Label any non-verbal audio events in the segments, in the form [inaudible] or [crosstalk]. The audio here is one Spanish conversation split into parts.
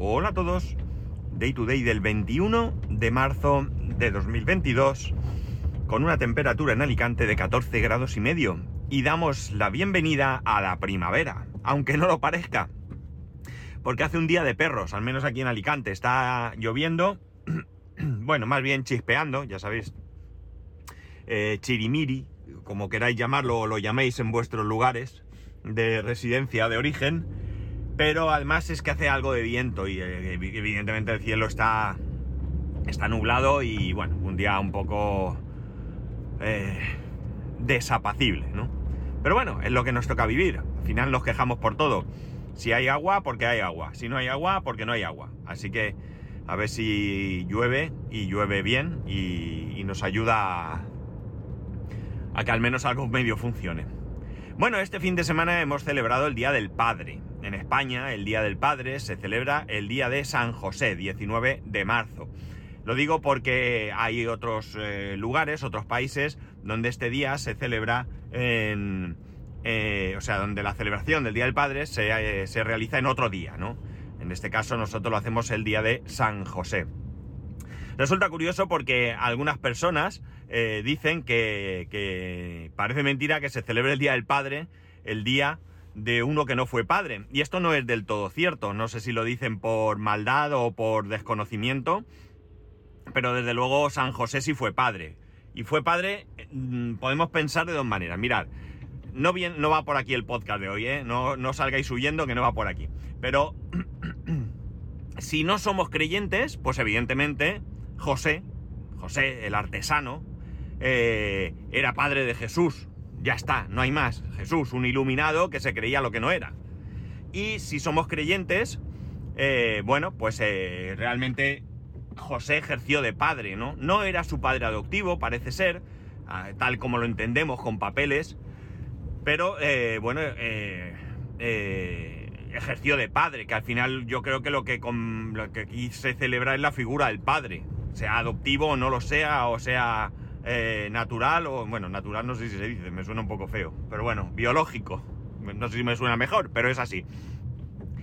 Hola a todos. Day to day del 21 de marzo de 2022 con una temperatura en Alicante de 14 grados y medio y damos la bienvenida a la primavera, aunque no lo parezca. Porque hace un día de perros, al menos aquí en Alicante, está lloviendo, [clears throat] bueno, más bien chispeando, ya sabéis, eh, chirimiri, como queráis llamarlo o lo llaméis en vuestros lugares de residencia de origen, pero además es que hace algo de viento y eh, evidentemente el cielo está, está nublado y bueno, un día un poco eh, desapacible, ¿no? Pero bueno, es lo que nos toca vivir. Al final nos quejamos por todo. Si hay agua, porque hay agua. Si no hay agua, porque no hay agua. Así que a ver si llueve y llueve bien y, nos ayuda a, a que al menos algo medio funcione. Bueno, este fin de semana hemos celebrado el Día del Padre. En España, el Día del Padre se celebra el Día de San José, 19 de marzo. Lo digo porque hay otros eh, lugares, otros países, donde este día se celebra en... eh, o sea, donde la celebración del Día del Padre se, eh, se realiza en otro día, ¿no? En este caso nosotros lo hacemos el Día de San José. Resulta curioso porque algunas personas dicen que, parece mentira que se celebre el Día del Padre el día de uno que no fue padre. Y esto no es del todo cierto. No sé si lo dicen por maldad o por desconocimiento. Pero desde luego San José sí fue padre. Y fue padre, mm, podemos pensar de dos maneras. Mirad, no, bien, no va por aquí el podcast de hoy, ¿eh? No, no salgáis huyendo que no va por aquí. Pero [clears throat] si no somos creyentes, pues evidentemente José, José el artesano, eh, era padre de Jesús. Ya está, no hay más. Jesús, un iluminado que se creía lo que no era. Y si somos creyentes, eh, bueno, pues eh, realmente José ejerció de padre, ¿no? No era su padre adoptivo, parece ser, ah, tal como lo entendemos con papeles, pero eh, bueno, ejerció de padre, que al final yo creo que lo que, lo que aquí se celebra es la figura del padre, sea adoptivo o no lo sea, o sea eh, natural, o bueno, natural no sé si se dice, me suena un poco feo, pero bueno, biológico, no sé si me suena mejor, pero es así.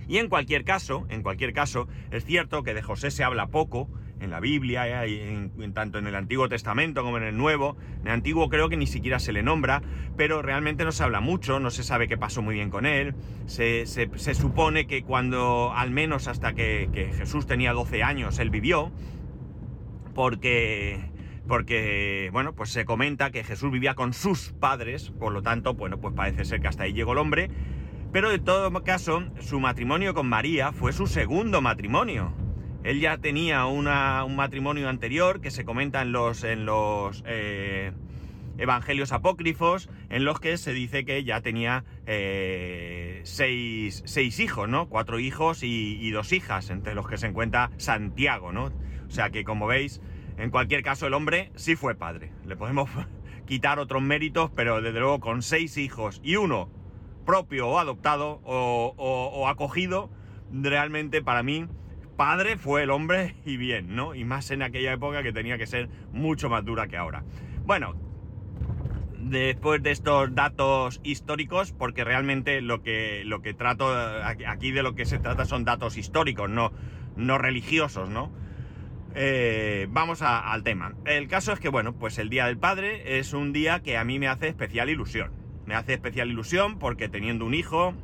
Y en cualquier caso, en cualquier caso, es cierto que de José se habla poco en la Biblia, eh, en, tanto en el Antiguo Testamento como en el Nuevo. En el Antiguo creo que ni siquiera se le nombra, pero realmente no se habla mucho, no se sabe qué pasó muy bien con él. Se, se, se supone que cuando, al menos hasta que, que, Jesús tenía 12 años, él vivió, porque... Porque, bueno, pues se comenta que Jesús vivía con sus padres, por lo tanto, bueno, pues parece ser que hasta ahí llegó el hombre, pero de todo caso, su matrimonio con María fue su segundo matrimonio. Él ya tenía una, un matrimonio anterior que se comenta en los, en los eh, evangelios apócrifos, en los que se dice que ya tenía eh, seis, seis, hijos, ¿no? Cuatro hijos y, y, dos hijas, entre los que se encuentra Santiago, ¿no? O sea que, como veis, en cualquier caso, el hombre sí fue padre. Le podemos [laughs] quitar otros méritos, pero desde luego con seis hijos y uno propio o adoptado o, acogido, realmente para mí padre fue el hombre y bien, ¿no? Y más en aquella época que tenía que ser mucho más dura que ahora. Bueno, después de estos datos históricos, porque realmente lo que, lo que trato, aquí de lo que se trata son datos históricos, no, no religiosos, ¿no? Eh, vamos a, al tema. El caso es que, bueno, pues el Día del Padre es un día que a mí me hace especial ilusión. Me hace especial ilusión porque teniendo un hijo,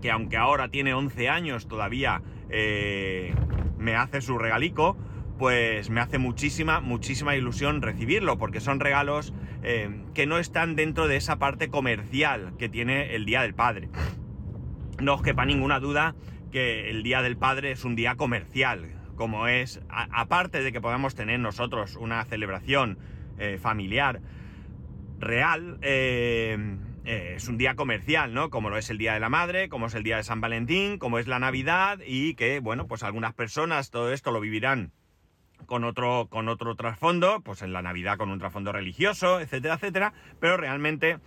que aunque ahora tiene 11 años todavía eh, me hace su regalico, pues me hace muchísima, muchísima ilusión recibirlo, porque son regalos eh, que no están dentro de esa parte comercial que tiene el Día del Padre. No os quepa ninguna duda que el Día del Padre es un día comercial, como es, aparte de que podamos tener nosotros una celebración eh, familiar real, eh, eh, es un día comercial, ¿no? Como lo es el Día de la Madre, como es el Día de San Valentín, como es la Navidad y que, bueno, pues algunas personas todo esto lo vivirán con otro, con otro trasfondo, pues en la Navidad con un trasfondo religioso, etcétera, etcétera, pero realmente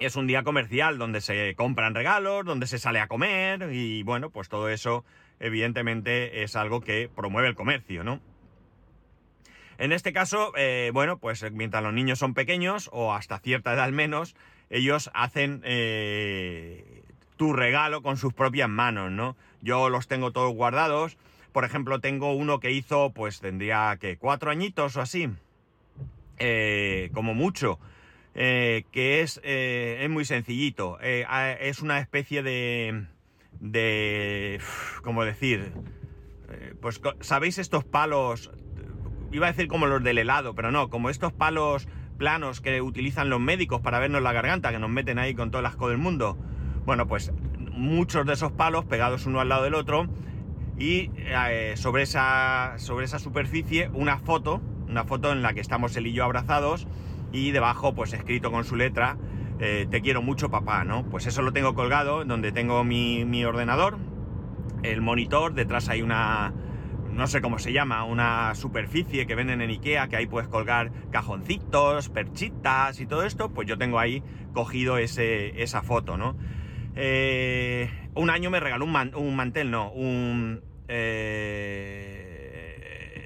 es un día comercial donde se compran regalos, donde se sale a comer y bueno, pues todo eso evidentemente es algo que promueve el comercio, ¿no? En este caso, eh, bueno, pues mientras los niños son pequeños o hasta cierta edad al menos, ellos hacen, eh, tu regalo con sus propias manos, ¿no? Yo los tengo todos guardados. Por ejemplo, tengo uno que hizo, pues tendría que cuatro añitos o así, eh, como mucho, eh, que es, eh, es muy sencillito. es una especie de, de, ¿cómo decir? pues, ¿sabéis estos palos? Iba a decir como los del helado, pero no, como estos palos planos que utilizan los médicos para vernos la garganta, que nos meten ahí con todo el asco del mundo. Bueno, pues muchos de esos palos pegados uno al lado del otro y eh, sobre, esa, sobre esa superficie una foto, una foto en la que estamos él y yo abrazados y debajo pues escrito con su letra eh, te quiero mucho papá, ¿no? Pues eso lo tengo colgado donde tengo mi, ordenador, el monitor, detrás hay una, no sé cómo se llama, una superficie que venden en Ikea, que ahí puedes colgar cajoncitos, perchitas y todo esto, pues yo tengo ahí cogido ese, esa foto, ¿no? Eh, un año me regaló un, un mantel, no, un eh,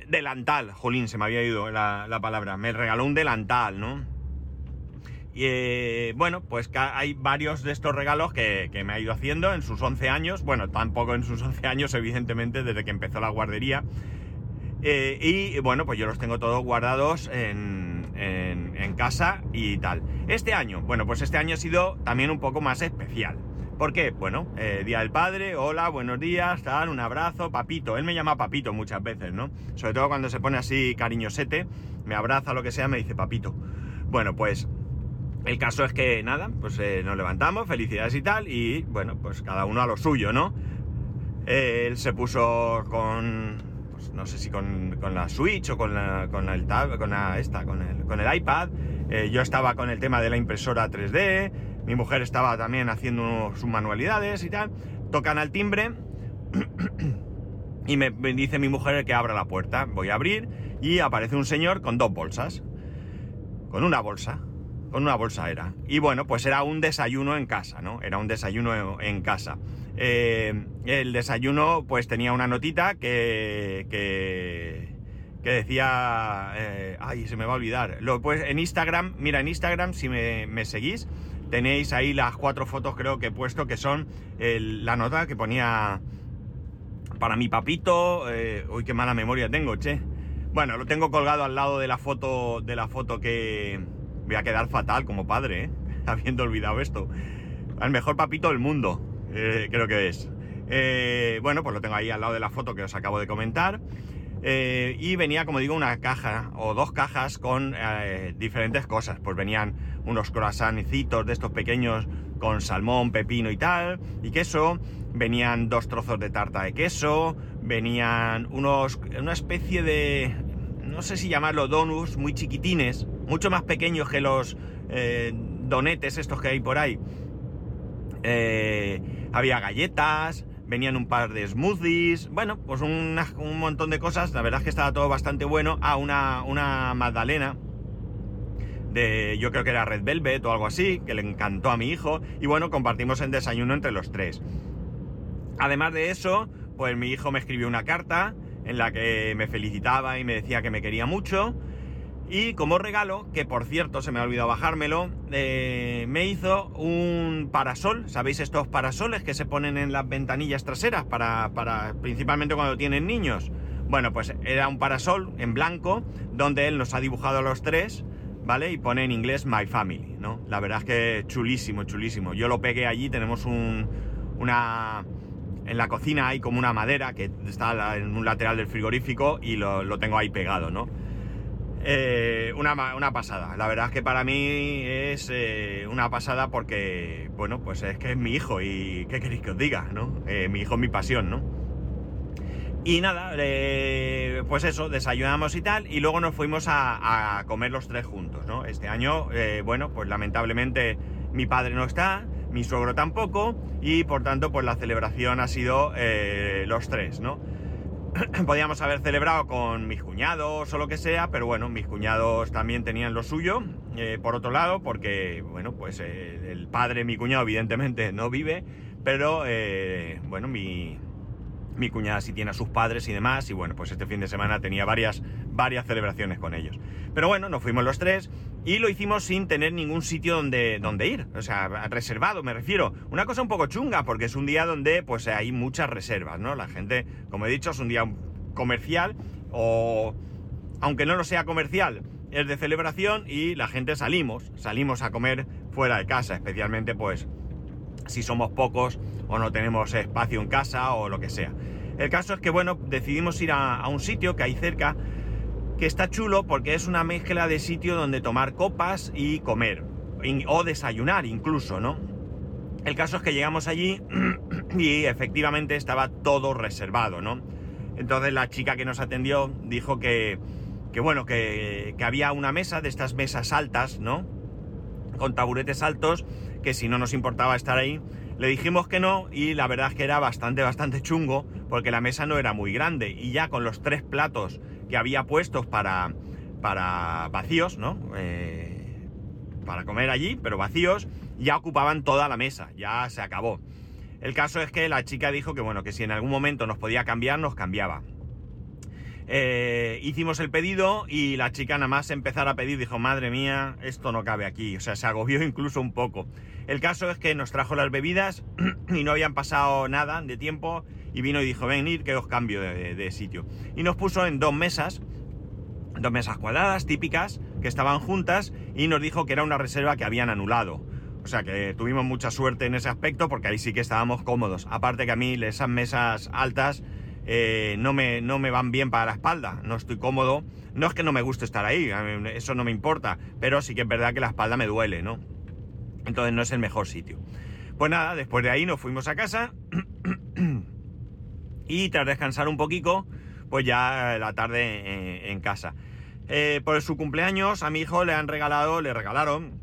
delantal, jolín, se me había ido la, la palabra, me regaló un delantal, ¿no? Y eh, bueno, pues hay varios de estos regalos que, me ha ido haciendo en sus 11 años. Bueno, tampoco en sus [laughs] 11 años, evidentemente, desde que empezó la guardería. Eh, y bueno, pues yo los tengo todos guardados en, casa y tal. Este año, bueno, pues este año ha sido también un poco más especial. ¿Por qué? Bueno, eh, Día del Padre, hola, buenos días, tal, un abrazo, papito. Él me llama papito muchas veces, ¿no? Sobre todo cuando se pone así cariñosete, me abraza, lo que sea, me dice papito. Bueno, pues el caso es que nada, pues eh, nos levantamos, felicidades y tal, y bueno, pues cada uno a lo suyo, ¿no? él se puso con, pues no sé si con, la Switch o con, la, el tab, con la, esta, con el, iPad. Eh, yo estaba con el tema de la impresora 3D, mi mujer estaba también haciendo sus manualidades y tal. Tocan al timbre y me dice mi mujer que abra la puerta. Voy a abrir y aparece un señor con dos bolsas, con una bolsa una bolsa era. Y bueno, pues era un desayuno en casa, ¿no? Era un desayuno en casa. Eh, el desayuno pues tenía una notita que, que, decía... Eh, ay, se me va a olvidar. Lo, pues en Instagram, mira, en Instagram si me, seguís, tenéis ahí las cuatro fotos creo que he puesto que son la nota que ponía para mi papito. Eh, uy, qué mala memoria tengo, che. Bueno, lo tengo colgado al lado de la foto, de la foto que, Voy a quedar fatal como padre, ¿eh? [laughs] habiendo olvidado esto. Al mejor papito del mundo, eh, creo que es. Eh, bueno, pues lo tengo ahí al lado de la foto que os acabo de comentar. y venía, como digo, una caja o dos cajas con diferentes cosas. Pues venían unos croissantcitos de estos pequeños con salmón, pepino y tal, y queso. Venían dos trozos de tarta de queso. Venían unos, una especie de, no sé si llamarlo donuts, muy chiquitines, mucho más pequeños que los eh, donetes estos que hay por ahí. Eh, había galletas, venían un par de smoothies, bueno, pues un montón de cosas. La verdad es que estaba todo bastante bueno. Ah, una, una magdalena de, yo creo que era Red Velvet o algo así, que le encantó a mi hijo. Y bueno, compartimos el desayuno entre los tres. Además de eso, pues mi hijo me escribió una carta en la que me felicitaba y me decía que me quería mucho. Y como regalo, que por cierto se me ha olvidado bajármelo, eh, me hizo un parasol. ¿Sabéis estos parasoles que se ponen en las ventanillas traseras para, para principalmente cuando tienen niños? Bueno, pues era un parasol en blanco donde él nos ha dibujado a los tres, ¿vale? Y pone en inglés My Family, ¿no? La verdad es que chulísimo, chulísimo. Yo lo pegué allí, tenemos un, una... En la cocina hay como una madera que está en un lateral del frigorífico y lo, tengo ahí pegado, ¿no? Eh, una, pasada. La verdad es que para mí es eh, una pasada porque, bueno, pues es que es mi hijo y ¿qué queréis que os diga? ¿no? Eh, mi hijo es mi pasión, ¿no? Y nada, pues eso, desayunamos y tal, y luego nos fuimos a, comer los tres juntos, ¿no? Este año, bueno, pues lamentablemente mi padre no está, mi suegro tampoco, y por tanto, pues la celebración ha sido los tres, ¿no? [clears throat] podíamos haber celebrado con mis cuñados o lo que sea, pero bueno, mis cuñados también tenían lo suyo, eh, por otro lado, porque, bueno, pues eh, el padre, mi cuñado, evidentemente no vive, pero, eh, bueno, mi, mi cuñada sí tiene a sus padres y demás, y bueno, pues este fin de semana tenía varias, varias celebraciones con ellos. Pero bueno, nos fuimos los tres y lo hicimos sin tener ningún sitio donde, donde ir, o sea, reservado me refiero. Una cosa un poco chunga, porque es un día donde pues hay muchas reservas, ¿no? La gente, como he dicho, es un día comercial o, aunque no lo sea comercial, es de celebración y la gente salimos, salimos a comer fuera de casa, especialmente pues si somos pocos o no tenemos espacio en casa o lo que sea. El caso es que, bueno, decidimos ir a, un sitio que hay cerca que está chulo porque es una mezcla de sitio donde tomar copas y comer, o desayunar incluso, ¿no? El caso es que llegamos allí [clears throat] y efectivamente estaba todo reservado, ¿no? Entonces la chica que nos atendió dijo que, que bueno, que, que había una mesa de estas mesas altas, ¿no? Con taburetes altos que si no nos importaba estar ahí. Le dijimos que no y la verdad es que era bastante, bastante chungo porque la mesa no era muy grande y ya con los tres platos que había puestos para, para vacíos, ¿no? Eh, para comer allí, pero vacíos, ya ocupaban toda la mesa, ya se acabó. El caso es que la chica dijo que bueno, que si en algún momento nos podía cambiar, nos cambiaba. Eh, hicimos el pedido y la chica nada más empezar a pedir dijo, madre mía, esto no cabe aquí. O sea, se agobió incluso un poco. El caso es que nos trajo las bebidas [clears throat] y no habían pasado nada de tiempo y vino y dijo, venir que os cambio de, sitio. Y nos puso en dos mesas, dos mesas cuadradas típicas que estaban juntas y nos dijo que era una reserva que habían anulado. O sea que tuvimos mucha suerte en ese aspecto porque ahí sí que estábamos cómodos. Aparte que a mí esas mesas altas eh, no, me, no me van bien para la espalda, no estoy cómodo. No es que no me guste estar ahí, eso no me importa, pero sí que es verdad que la espalda me duele, ¿no? Entonces no es el mejor sitio. Pues nada, después de ahí nos fuimos a casa y tras descansar un poquito, pues ya la tarde en, casa. Eh, por su cumpleaños a mi hijo le han regalado, le regalaron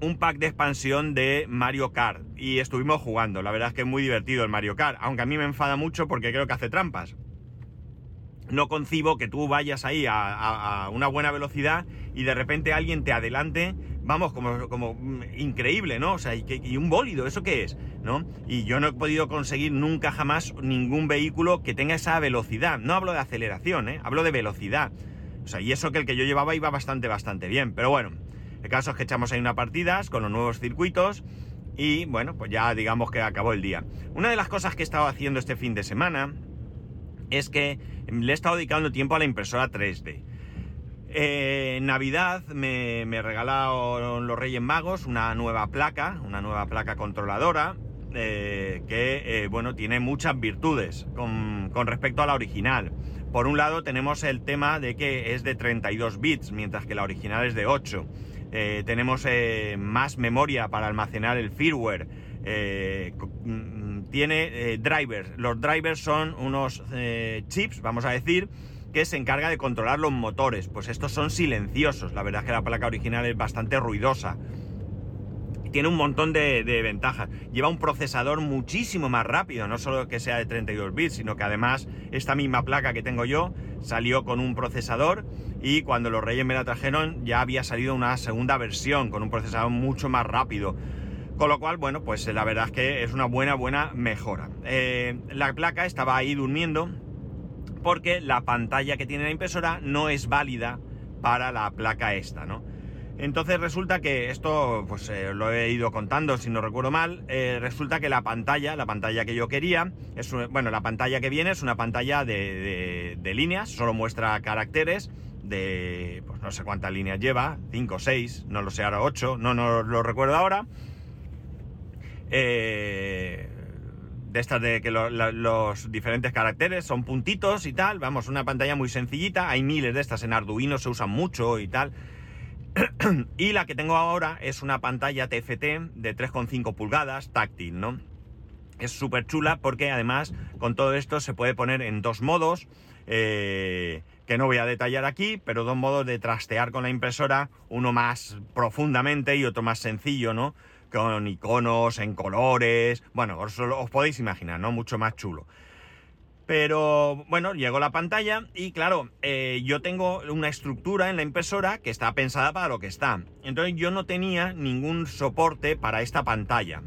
un pack de expansión de Mario Kart y estuvimos jugando. La verdad es que es muy divertido el Mario Kart, aunque a mí me enfada mucho porque creo que hace trampas. No concibo que tú vayas ahí a, una buena velocidad y de repente alguien te adelante, vamos, como, como mm, increíble, ¿no? O sea, y, un bólido, ¿eso qué es? ¿No? Y yo no he podido conseguir nunca jamás ningún vehículo que tenga esa velocidad. No hablo de aceleración, ¿eh? Hablo de velocidad. O sea, y eso que el que yo llevaba iba bastante, bastante bien. Pero bueno, el caso es que echamos ahí unas partidas con los nuevos circuitos y bueno, pues ya digamos que acabó el día. Una de las cosas que he estado haciendo este fin de semana es que le he estado dedicando tiempo a la impresora 3D. Eh, en Navidad me, regalaron los Reyes Magos una nueva placa, una nueva placa controladora, eh, que eh, bueno, tiene muchas virtudes con, con, respecto a la original. Por un lado tenemos el tema de que es de 32 bits, mientras que la original es de 8. Eh, tenemos eh, más memoria para almacenar el firmware, eh, mm, tiene drivers. Los drivers son unos chips, vamos a decir, que se encarga de controlar los motores. Pues estos son silenciosos. La verdad es que la placa original es bastante ruidosa. Tiene un montón de, ventajas. Lleva un procesador muchísimo más rápido, no solo que sea de 32 bits, sino que además esta misma placa que tengo yo salió con un procesador y cuando los Reyes me la trajeron ya había salido una segunda versión con un procesador mucho más rápido. Con lo cual, bueno, pues la verdad es que es una buena, buena mejora. Eh, la placa estaba ahí durmiendo porque la pantalla que tiene la impresora no es válida para la placa esta, ¿no? Entonces resulta que esto, pues eh, lo he ido contando si no recuerdo mal, eh, resulta que la pantalla, la pantalla que yo quería, es bueno, la pantalla que viene es una pantalla de, de líneas, solo muestra caracteres, de, pues no sé cuántas líneas lleva, 5, 6, no lo sé ahora, 8, no, no lo recuerdo ahora. Eh, de estas de que los diferentes caracteres son puntitos y tal, vamos, una pantalla muy sencillita, hay miles de estas en Arduino, se usan mucho y tal. [clears throat] y la que tengo ahora es una pantalla TFT de 3,5 pulgadas, táctil, ¿no? Es súper chula porque además con todo esto se puede poner en dos modos. Eh, que no voy a detallar aquí, pero dos modos de trastear con la impresora, uno más profundamente y otro más sencillo, ¿no? Con iconos, en colores, bueno, os, podéis imaginar, ¿no? Mucho más chulo. Pero bueno, llegó la pantalla y claro, eh, yo tengo una estructura en la impresora que está pensada para lo que está. Entonces yo no tenía ningún soporte para esta pantalla.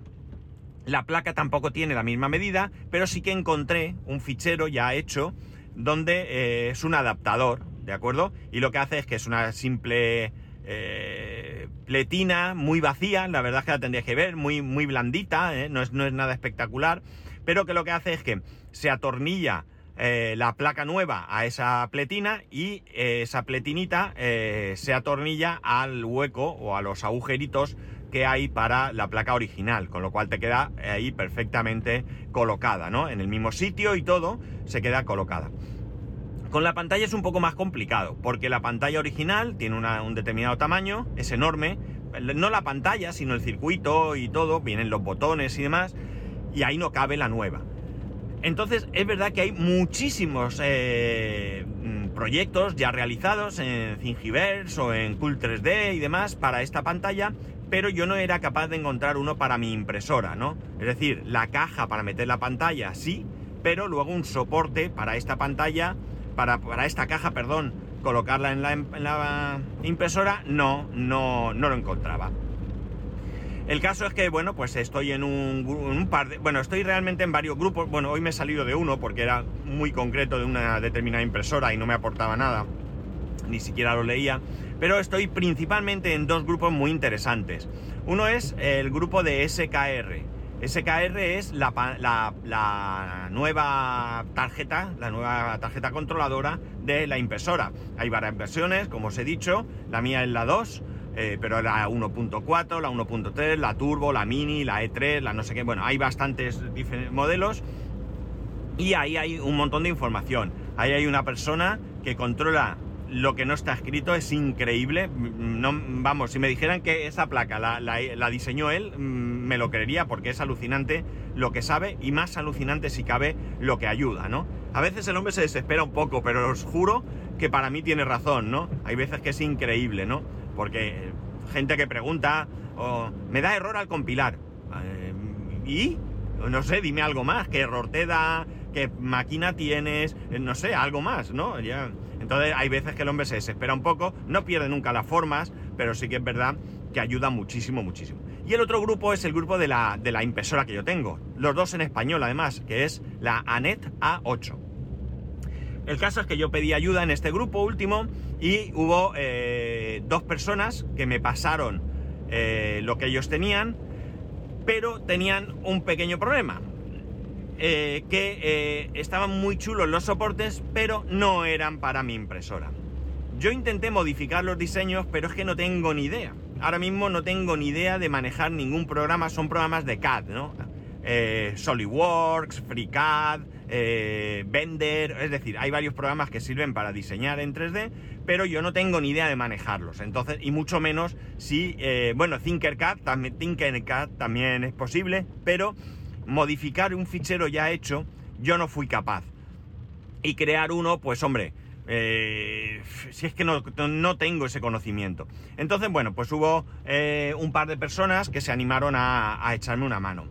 La placa tampoco tiene la misma medida, pero sí que encontré un fichero ya hecho donde eh, es un adaptador, ¿de acuerdo? Y lo que hace es que es una simple eh, pletina muy vacía, la verdad es que la tendrías que ver, muy, muy blandita, ¿eh? no, es, no es nada espectacular, pero que lo que hace es que se atornilla la placa nueva a esa pletina y esa pletinita se atornilla al hueco o a los agujeritos que hay para la placa original, con lo cual te queda ahí perfectamente colocada, ¿no? En el mismo sitio y todo se queda colocada. Con la pantalla es un poco más complicado, porque la pantalla original tiene un determinado tamaño, es enorme, no la pantalla, sino el circuito y todo, vienen los botones y demás, y ahí no cabe la nueva. Entonces es verdad que hay muchísimos eh, mm, proyectos ya realizados en Thingiverse o en Cool 3D y demás para esta pantalla pero yo no era capaz de encontrar uno para mi impresora, ¿no? Es decir, la caja para meter la pantalla sí, pero luego un soporte para esta pantalla, para, para esta caja, perdón, colocarla en la, en la, impresora, no, no, no lo encontraba. El caso es que, bueno, pues estoy en un, par de... Bueno, estoy realmente en varios grupos. Bueno, hoy me he salido de uno porque era muy concreto de una determinada impresora y no me aportaba nada. Ni siquiera lo leía pero estoy principalmente en dos grupos muy interesantes. Uno es el grupo de SKR. SKR es la, nueva tarjeta, la nueva tarjeta controladora de la impresora. Hay varias versiones, como os he dicho, la mía es la 2, eh, pero la 1.4, la 1.3, la Turbo, la Mini, la E3, la no sé qué, bueno, hay bastantes modelos y ahí hay un montón de información. Ahí hay una persona que controla lo que no está escrito es increíble. No, vamos, si me dijeran que esa placa la, diseñó él, mm, me lo creería porque es alucinante lo que sabe y más alucinante si cabe lo que ayuda, ¿no? A veces el hombre se desespera un poco, pero os juro que para mí tiene razón, ¿no? Hay veces que es increíble, ¿no? Porque gente que pregunta, me da error al compilar. Eh, ¿Y? No sé, dime algo más. ¿Qué error te da? ¿Qué máquina tienes? Eh, no sé, algo más, ¿no? Ya entonces hay veces que el hombre se desespera un poco, no pierde nunca las formas, pero sí que es verdad que ayuda muchísimo, muchísimo. Y el otro grupo es el grupo de la, de la impresora que yo tengo, los dos en español además, que es la ANET A8. El caso es que yo pedí ayuda en este grupo último y hubo eh, dos personas que me pasaron eh, lo que ellos tenían, pero tenían un pequeño problema. Eh, que estaban muy chulos los soportes, pero no eran para mi impresora. Yo intenté modificar los diseños, pero es que no tengo ni idea. Ahora mismo no tengo ni idea de manejar ningún programa, son programas de CAD, ¿no? SolidWorks, FreeCAD, eh, Blender, es decir, hay varios programas que sirven para diseñar en 3D, pero yo no tengo ni idea de manejarlos. Entonces, y mucho menos si, bueno, Tinkercad también, también es posible, pero modificar un fichero ya hecho, yo no fui capaz. Y crear uno, pues hombre, eh, si es que no, tengo ese conocimiento. Entonces, bueno, pues hubo eh, un par de personas que se animaron a, echarme una mano.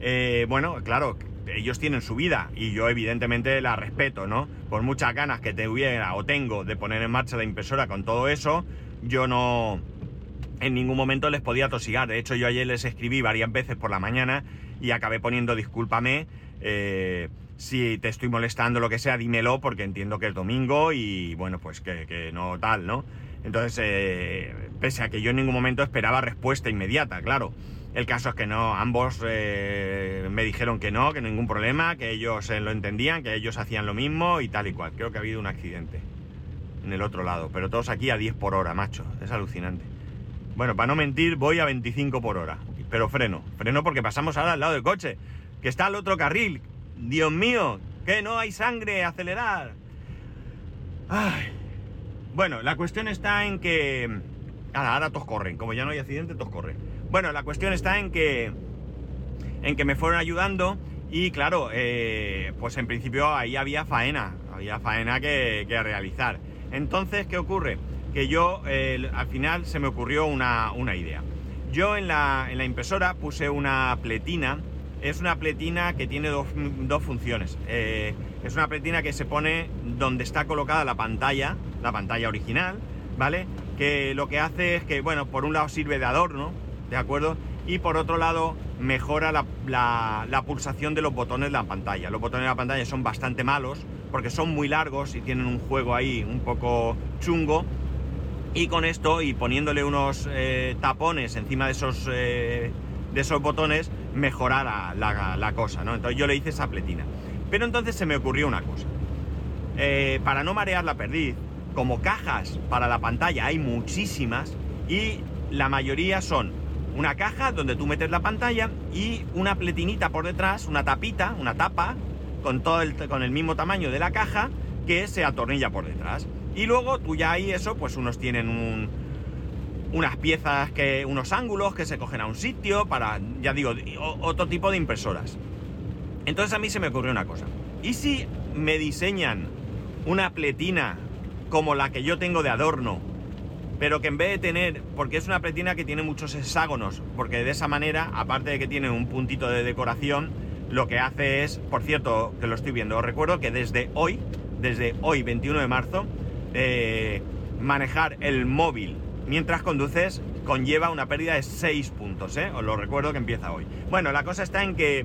Eh, bueno, claro, ellos tienen su vida y yo evidentemente la respeto, ¿no? Por muchas ganas que tuviera o tengo de poner en marcha la impresora con todo eso, yo no en ningún momento les podía tosigar. De hecho, yo ayer les escribí varias veces por la mañana y acabé poniendo discúlpame. Eh, si te estoy molestando, lo que sea, dímelo porque entiendo que es domingo y bueno, pues que, no tal, ¿no? Entonces, eh, pese a que yo en ningún momento esperaba respuesta inmediata, claro. El caso es que no, ambos eh, me dijeron que no, que ningún problema, que ellos lo entendían, que ellos hacían lo mismo y tal y cual. Creo que ha habido un accidente en el otro lado, pero todos aquí a 10 por hora, macho. Es alucinante. Bueno, para no mentir, voy a 25 por hora. Pero freno, freno porque pasamos ahora al lado del coche, que está al otro carril. Dios mío, que no hay sangre, acelerar. Ay. Bueno, la cuestión está en que... Ahora todos corren, como ya no hay accidente, todos corren. Bueno, la cuestión está en que... En que me fueron ayudando y claro, eh, pues en principio ahí había faena, había faena que, que realizar. Entonces, ¿qué ocurre? que yo al final se me ocurrió una, idea. Yo en la, impresora puse una pletina, es una pletina que tiene dos, funciones. Eh, es una pletina que se pone donde está colocada la pantalla, la pantalla original, ¿vale? Que lo que hace es que, bueno, por un lado sirve de adorno, ¿de acuerdo? Y por otro lado mejora la, pulsación de los botones de la pantalla. Los botones de la pantalla son bastante malos porque son muy largos y tienen un juego ahí un poco chungo. Y con esto y poniéndole unos eh, tapones encima de esos, eh, de esos botones, mejora la, cosa, ¿no? Entonces yo le hice esa pletina. Pero entonces se me ocurrió una cosa. Eh, para no marear la perdiz, como cajas para la pantalla hay muchísimas y la mayoría son una caja donde tú metes la pantalla y una pletinita por detrás, una tapita, una tapa, con, todo el, con el mismo tamaño de la caja que se atornilla por detrás. Y luego tú ya ahí eso, pues unos tienen un, unas piezas que, unos ángulos que se cogen a un sitio para, ya digo, otro tipo de impresoras. Entonces a mí se me ocurrió una cosa. ¿Y si me diseñan una pletina como la que yo tengo de adorno pero que en vez de tener, porque es una pletina que tiene muchos hexágonos, porque de esa manera, aparte de que tiene un puntito de decoración, lo que hace es, por cierto, que lo estoy viendo, os recuerdo que desde hoy, desde hoy 21 de marzo, eh, manejar el móvil mientras conduces conlleva una pérdida de 6 puntos, ¿eh? Os lo recuerdo que empieza hoy. Bueno, la cosa está en que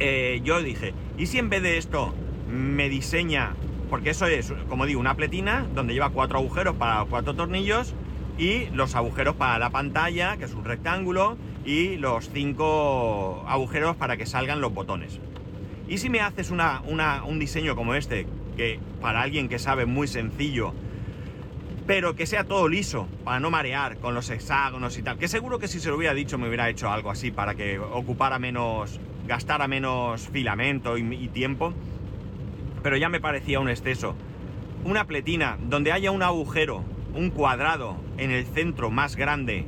eh, yo dije, ¿y si en vez de esto me diseña porque eso es, como digo, una pletina donde lleva cuatro agujeros para cuatro tornillos y los agujeros para la pantalla, que es un rectángulo, y los cinco agujeros para que salgan los botones. Y si me haces una, un diseño como este, que para alguien que sabe muy sencillo, pero que sea todo liso, para no marear con los hexágonos y tal, que seguro que si se lo hubiera dicho me hubiera hecho algo así para que ocupara menos, gastara menos filamento y tiempo, pero ya me parecía un exceso. Una pletina donde haya un agujero, un cuadrado en el centro más grande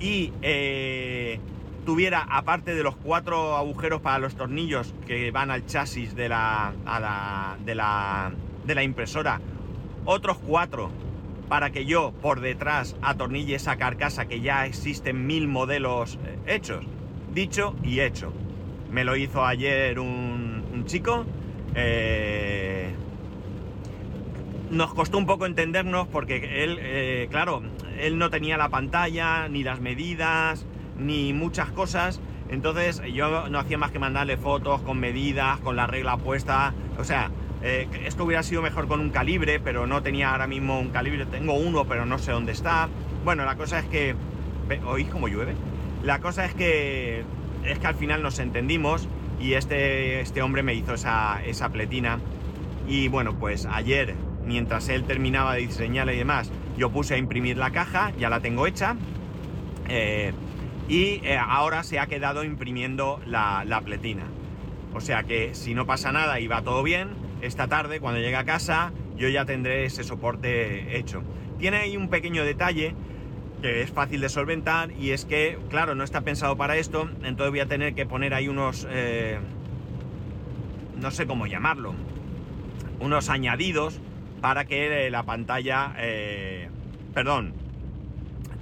y eh, tuviera, aparte de los cuatro agujeros para los tornillos que van al chasis de la, de la, de la impresora, otros cuatro para que yo por detrás atornille esa carcasa que ya existen mil modelos eh, hechos. Dicho y hecho. Me lo hizo ayer un, un chico eh, nos costó un poco entendernos porque él, eh, claro, él no tenía la pantalla, ni las medidas, ni muchas cosas. Entonces yo no hacía más que mandarle fotos con medidas, con la regla puesta. O sea, eh, esto hubiera sido mejor con un calibre, pero no tenía ahora mismo un calibre. Tengo uno, pero no sé dónde está. Bueno, la cosa es que... ¿Oís cómo llueve? La cosa es que... Es que al final nos entendimos y este, este hombre me hizo esa, esa pletina. Y bueno, pues ayer, mientras él terminaba de diseñarla y demás, yo puse a imprimir la caja, ya la tengo hecha. Eh, y eh, ahora se ha quedado imprimiendo la, la, pletina. O sea que si no pasa nada y va todo bien, esta tarde cuando llegue a casa yo ya tendré ese soporte hecho. Tiene ahí un pequeño detalle que es fácil de solventar y es que, claro, no está pensado para esto, entonces voy a tener que poner ahí unos, eh, no sé cómo llamarlo, unos añadidos para que eh, la pantalla, eh, perdón,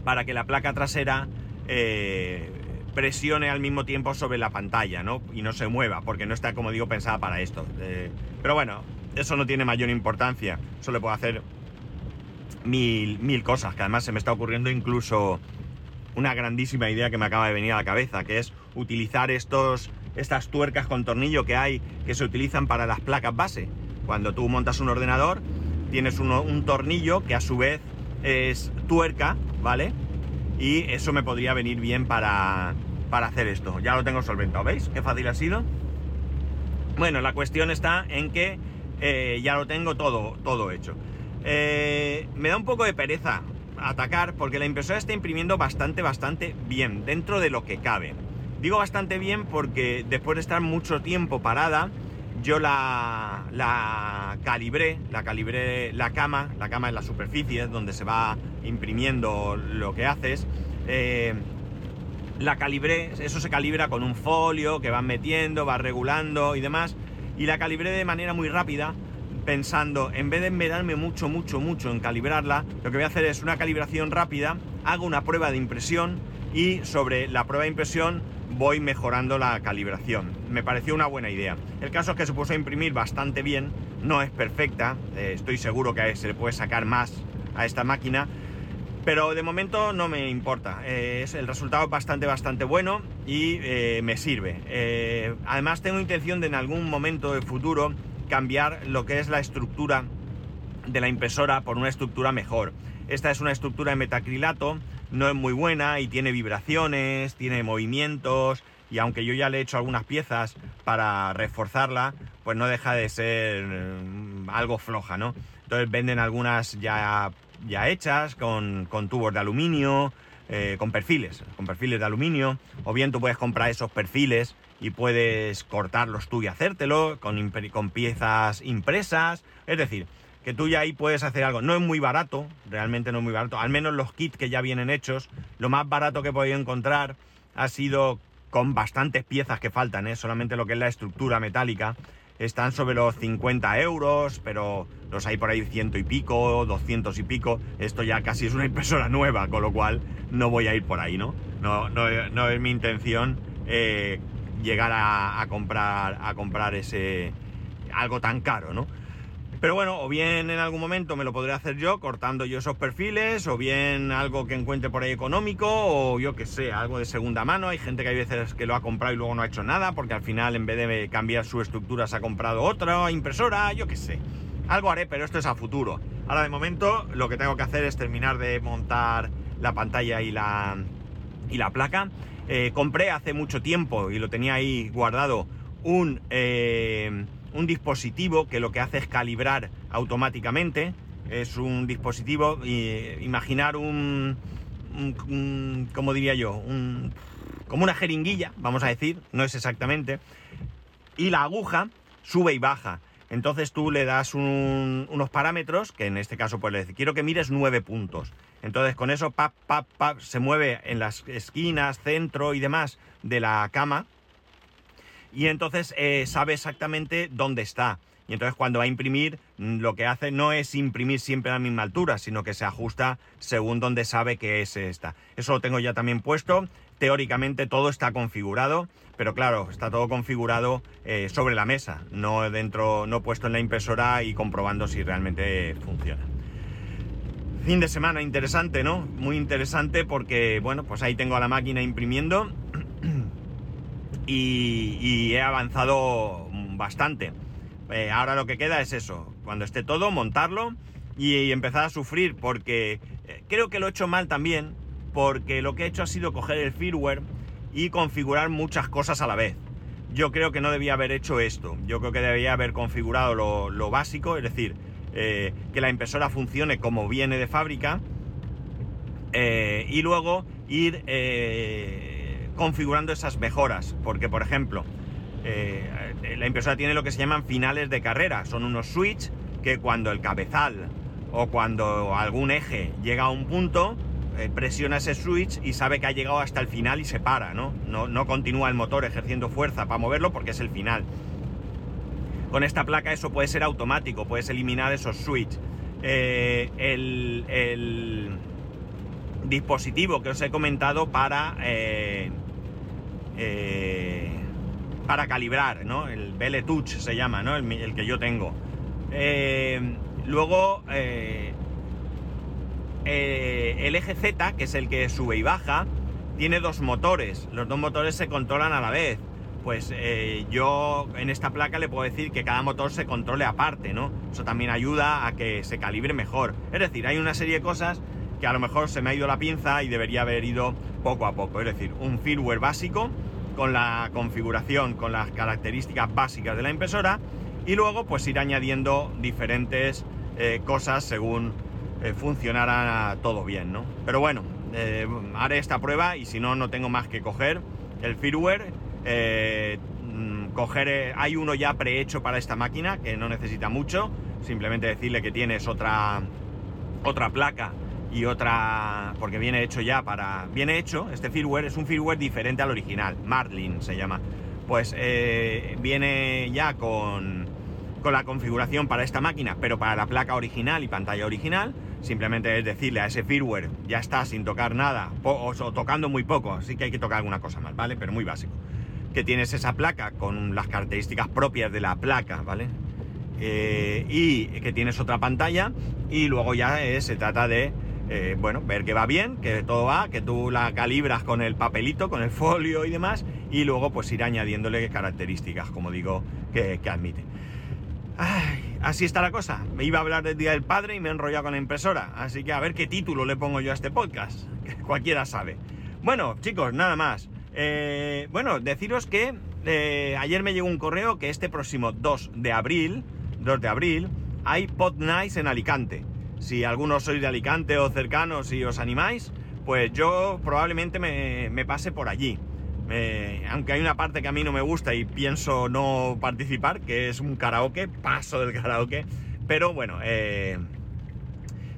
para que la placa trasera presione al mismo tiempo sobre la pantalla, ¿no? Y no se mueva, porque no está, como digo, pensada para esto. pero bueno, eso no tiene mayor importancia, eso le puedo hacer mil, mil cosas, que además se me está ocurriendo incluso una grandísima idea que me acaba de venir a la cabeza, que es utilizar estos, estas tuercas con tornillo que hay, que se utilizan para las placas base. Cuando tú montas un ordenador, tienes un tornillo que a su vez es tuerca, ¿vale? Y eso me podría venir bien para, para hacer esto. Ya lo tengo solventado, ¿veis? Qué fácil ha sido. Bueno, la cuestión está en que eh, ya lo tengo todo, todo hecho. Eh, me da un poco de pereza atacar porque la impresora está imprimiendo bastante, bastante bien, dentro de lo que cabe. Digo bastante bien porque después de estar mucho tiempo parada, yo la, calibré, la calibré la cama, la cama es la superficie donde se va imprimiendo lo que haces. Eh, la calibré, eso se calibra con un folio que van metiendo, va regulando y demás. Y la calibré de manera muy rápida pensando, en vez de enmerarme mucho, mucho, mucho en calibrarla, lo que voy a hacer es una calibración rápida, hago una prueba de impresión y sobre la prueba de impresión voy mejorando la calibración. Me pareció una buena idea. El caso es que se puso a imprimir bastante bien, no es perfecta, eh, estoy seguro que se le puede sacar más a esta máquina, Pero de momento no me importa. Eh, es el resultado es bastante, bastante bueno y eh, me sirve. Además tengo intención de en algún momento de futuro cambiar lo que es la estructura de la impresora por una estructura mejor. Esta es una estructura de metacrilato, no es muy buena y tiene vibraciones, tiene movimientos y aunque yo ya le he hecho algunas piezas para reforzarla, pues no deja de ser mm, algo floja, ¿no? Entonces venden algunas ya, ya hechas con, tubos de aluminio, eh, con perfiles, con perfiles de aluminio, o bien tú puedes comprar esos perfiles y puedes cortarlos tú y hacértelo con, piezas impresas, es decir, que tú ya ahí puedes hacer algo. No es muy barato, realmente no es muy barato, al menos los kits que ya vienen hechos, lo más barato que he podido encontrar ha sido con bastantes piezas que faltan, ¿eh? solamente lo que es la estructura metálica, están sobre los 50 euros, pero los hay por ahí ciento y pico, 200 y pico. Esto ya casi es una impresora nueva, con lo cual no voy a ir por ahí, ¿no? No, no, es mi intención eh, llegar a, a, comprar, a comprar ese algo tan caro, ¿no? Pero bueno, o bien en algún momento me lo podré hacer yo cortando yo esos perfiles, o bien algo que encuentre por ahí económico, o yo que sé, algo de segunda mano. Hay gente que hay veces que lo ha comprado y luego no ha hecho nada, porque al final en vez de cambiar su estructura se ha comprado otra impresora, yo que sé. Algo haré, pero esto es a futuro. Ahora de momento lo que tengo que hacer es terminar de montar la pantalla y la, y la placa. Eh, compré hace mucho tiempo y lo tenía ahí guardado un... Eh, un dispositivo que lo que hace es calibrar automáticamente. Es un dispositivo, imaginar un, como diría yo, un, como una jeringuilla, vamos a decir, no es exactamente, y la aguja sube y baja. Entonces tú le das unos parámetros, que en este caso pues le quiero que mires nueve puntos. Entonces con eso pap, pap, pap, se mueve en las esquinas, centro y demás de la cama, y entonces eh, sabe exactamente dónde está. Y entonces cuando va a imprimir, mm, lo que hace no es imprimir siempre a la misma altura, sino que se ajusta según donde sabe que es esta. Eso lo tengo ya también puesto. Teóricamente todo está configurado, pero claro, está todo configurado eh, sobre la mesa, no dentro, no puesto en la impresora y comprobando si realmente funciona. Fin de semana interesante, ¿no? Muy interesante porque, bueno, pues ahí tengo a la máquina imprimiendo y, he avanzado bastante. Eh, ahora lo que queda es eso, cuando esté todo, montarlo y, empezar a sufrir, porque eh, creo que lo he hecho mal también, porque lo que he hecho ha sido coger el firmware y configurar muchas cosas a la vez. Yo creo que no debía haber hecho esto, yo creo que debía haber configurado lo, básico, es decir, eh, que la impresora funcione como viene de fábrica y luego ir configurando esas mejoras. Porque, por ejemplo, eh, la impresora tiene lo que se llaman finales de carrera. Son unos switch que cuando el cabezal o cuando algún eje llega a un punto, eh, presiona ese switch y sabe que ha llegado hasta el final y se para, ¿no? ¿no? continúa el motor ejerciendo fuerza para moverlo porque es el final. Con esta placa eso puede ser automático, puedes eliminar esos switch. Eh, el, dispositivo que os he comentado para para calibrar, ¿no? El Belle Touch se llama, ¿no? El, que yo tengo. Eh, luego, eh, el eje Z, que es el que sube y baja, tiene dos motores. Los dos motores se controlan a la vez. Pues yo en esta placa le puedo decir que cada motor se controle aparte, ¿no? Eso también ayuda a que se calibre mejor. Es decir, hay una serie de cosas que a lo mejor se me ha ido la pinza y debería haber ido poco a poco. Es decir, un firmware básico con la configuración, con las características básicas de la impresora y luego pues ir añadiendo diferentes eh, cosas según eh, funcionara todo bien, ¿no? Pero bueno, eh, haré esta prueba y si no, no tengo más que coger el firmware. Mm, coger, hay uno ya prehecho para esta máquina que no necesita mucho, simplemente decirle que tienes otra, otra placa y otra, porque viene hecho ya para, viene hecho, este firmware es un firmware diferente al original, Marlin se llama, pues eh, viene ya con, con la configuración para esta máquina, pero para la placa original y pantalla original, simplemente es decirle a ese firmware, ya está sin tocar nada, o, tocando muy poco, así que hay que tocar alguna cosa más, ¿vale? Pero muy básico. Que tienes esa placa con las características propias de la placa, ¿vale? Eh, y que tienes otra pantalla y luego ya se trata de eh, bueno, ver que va bien, que todo va, que tú la calibras con el papelito, con el [laughs] folio y demás, y luego pues ir añadiéndole características, como digo, que, admite. así está la cosa. Me iba a hablar del Día del Padre y me he enrollado con la impresora, así que a ver qué título le pongo yo a este podcast, cualquiera sabe. Bueno, chicos, nada más. Eh, bueno, deciros que eh, ayer me llegó un correo que este próximo 2 de abril, 2 de abril, hay Pod Nice en Alicante. Si algunos sois de Alicante o cercanos y os animáis, pues yo probablemente me, pase por allí. aunque hay una parte que a mí no me gusta y pienso no participar, que es un karaoke, paso del karaoke. Pero bueno, eh,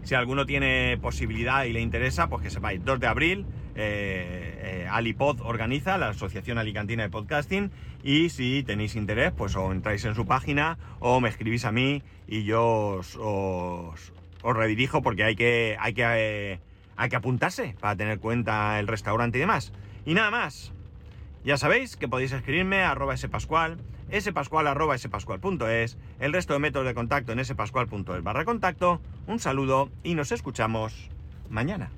si alguno tiene posibilidad y le interesa, pues que sepáis, 2 de abril, eh, eh, Alipod organiza, la Asociación Alicantina de Podcasting, y si tenéis interés, pues o entráis en su página o me escribís a mí y yo os, redirijo porque hay que, hay, que, eh, hay que apuntarse para tener cuenta el restaurante y demás. Y nada más. Ya sabéis que podéis escribirme a arroba spascual, spascual arroba spascual.es, el resto de métodos de contacto en spascual.es barra contacto. Un saludo y nos escuchamos mañana.